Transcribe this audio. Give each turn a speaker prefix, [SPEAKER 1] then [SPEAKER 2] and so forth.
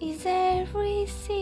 [SPEAKER 1] is everything.